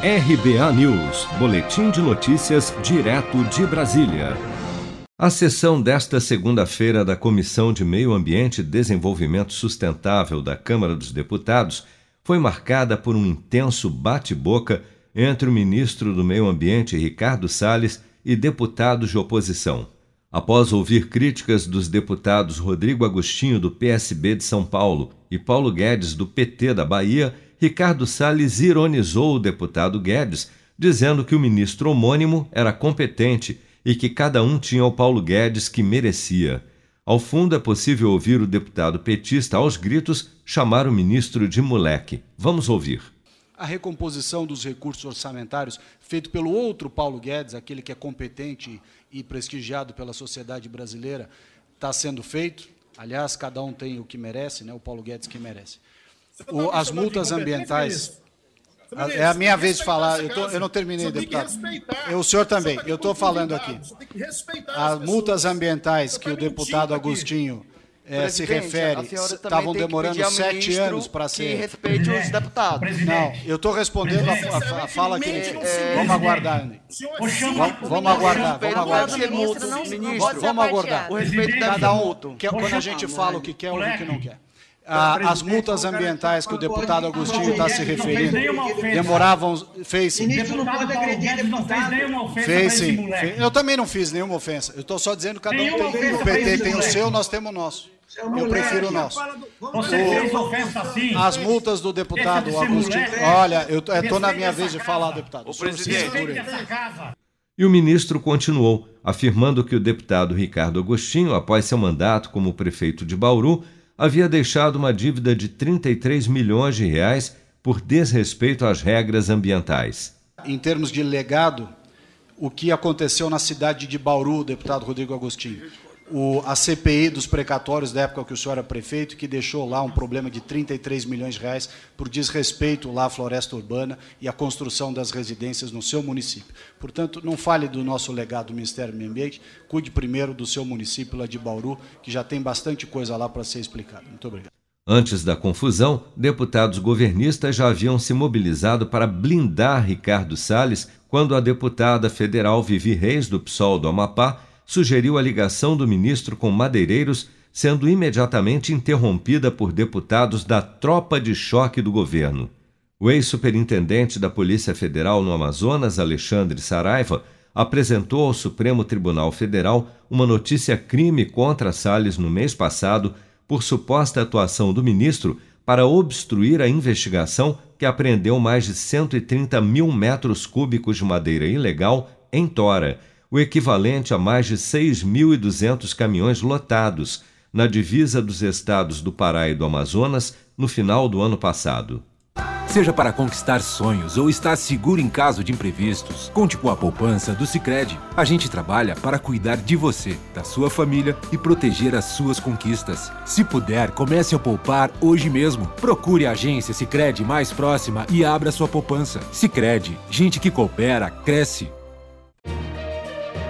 RBA News, Boletim de Notícias, direto de Brasília. A sessão desta segunda-feira da Comissão de Meio Ambiente e Desenvolvimento Sustentável da Câmara dos Deputados foi marcada por um intenso bate-boca entre o ministro do Meio Ambiente, Ricardo Salles, e deputados de oposição. Após ouvir críticas dos deputados Rodrigo Agostinho, do PSB de São Paulo, e Paulo Guedes, do PT da Bahia, Ricardo Salles ironizou o deputado Guedes, dizendo que o ministro homônimo era competente e que cada um tinha o Paulo Guedes que merecia. Ao fundo é possível ouvir o deputado petista aos gritos chamar o ministro de moleque. Vamos ouvir. A recomposição dos recursos orçamentários, feito pelo outro Paulo Guedes, aquele que é competente e prestigiado pela sociedade brasileira, está sendo feito. Aliás, cada um tem o que merece, né? o Paulo Guedes que merece o, as multas ambientais. É a minha vez de falar. Eu, tô, eu não terminei, deputado. Eu, o senhor também. Eu estou falando aqui. As multas ambientais que o deputado Agostinho é, se refere estavam demorando sete anos para ser. Que respeite os deputados. Não, eu estou respondendo a, a, a, fala que ele. É, vamos aguardar, Andy. Vamos, vamos aguardar, vamos aguardar. Ministro, vamos aguardar. O respeito Cada um, quando a gente fala o que quer ou o que não quer as multas ambientais que o deputado Agostinho está se referindo demoravam. Fez sim. Fez sim. Eu também não fiz nenhuma ofensa. Eu estou só dizendo que cada um tem. O PT tem o seu, nós temos o nosso. Eu prefiro o nosso. Você fez ofensa sim. As multas do deputado Agostinho. Olha, eu estou na minha vez de falar, deputado. O presidente. E o ministro continuou, afirmando que o deputado Ricardo Agostinho, após seu mandato como prefeito de Bauru, havia deixado uma dívida de 33 milhões de reais por desrespeito às regras ambientais. Em termos de legado, o que aconteceu na cidade de Bauru, deputado Rodrigo Agostinho? O, a CPI dos precatórios da época que o senhor era prefeito, que deixou lá um problema de 33 milhões de reais por desrespeito lá à floresta urbana e à construção das residências no seu município. Portanto, não fale do nosso legado do Ministério do Meio Ambiente, cuide primeiro do seu município lá de Bauru, que já tem bastante coisa lá para ser explicada. Muito obrigado. Antes da confusão, deputados governistas já haviam se mobilizado para blindar Ricardo Salles quando a deputada federal Vivi Reis, do PSOL do Amapá, sugeriu a ligação do ministro com madeireiros, sendo imediatamente interrompida por deputados da tropa de choque do governo. O ex-superintendente da Polícia Federal no Amazonas, Alexandre Saraiva, apresentou ao Supremo Tribunal Federal uma notícia crime contra Salles no mês passado por suposta atuação do ministro para obstruir a investigação que apreendeu mais de 130 mil metros cúbicos de madeira ilegal em Tora o equivalente a mais de 6.200 caminhões lotados na divisa dos estados do Pará e do Amazonas no final do ano passado. Seja para conquistar sonhos ou estar seguro em caso de imprevistos, conte com a poupança do Sicredi. A gente trabalha para cuidar de você, da sua família e proteger as suas conquistas. Se puder, comece a poupar hoje mesmo. Procure a agência Sicredi mais próxima e abra sua poupança. Sicredi, gente que coopera cresce